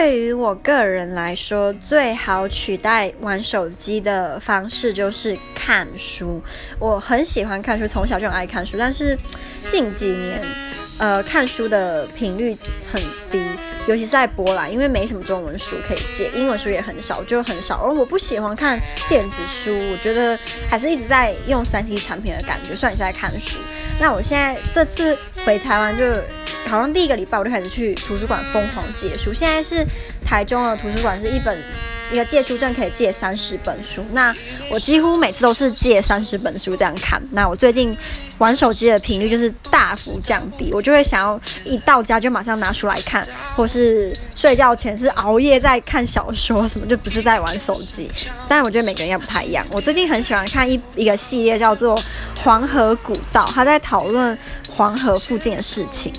对于我个人来说，最好取代玩手机的方式就是看书。我很喜欢看书，从小就很爱看书，但是近几年，呃，看书的频率很低，尤其是在波兰，因为没什么中文书可以借，英文书也很少，就很少。而我不喜欢看电子书，我觉得还是一直在用三 C 产品的感觉，算是在看书。那我现在这次回台湾就。好像第一个礼拜我就开始去图书馆疯狂借书。现在是台中的图书馆是一本一个借书证可以借三十本书。那我几乎每次都是借三十本书这样看。那我最近玩手机的频率就是大幅降低，我就会想要一到家就马上拿书来看，或是睡觉前是熬夜在看小说什么，就不是在玩手机。但我觉得每个人也不太一样。我最近很喜欢看一一个系列叫做《黄河古道》，他在讨论黄河附近的事情。